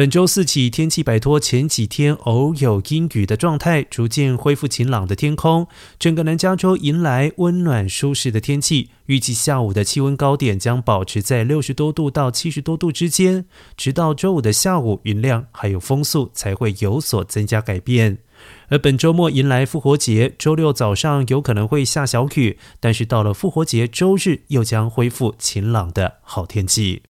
本周四起天气摆脱前几天偶有阴雨的状态逐渐恢复晴朗的天空整个南加州迎来温暖舒适的天气预计下午的气温高点将保持在六十多度到七十多度之间直到周五的下午云量还有风速才会有所增加改变。而本周末迎来复活节周六早上有可能会下小雨但是到了复活节周日又将恢复晴朗的好天气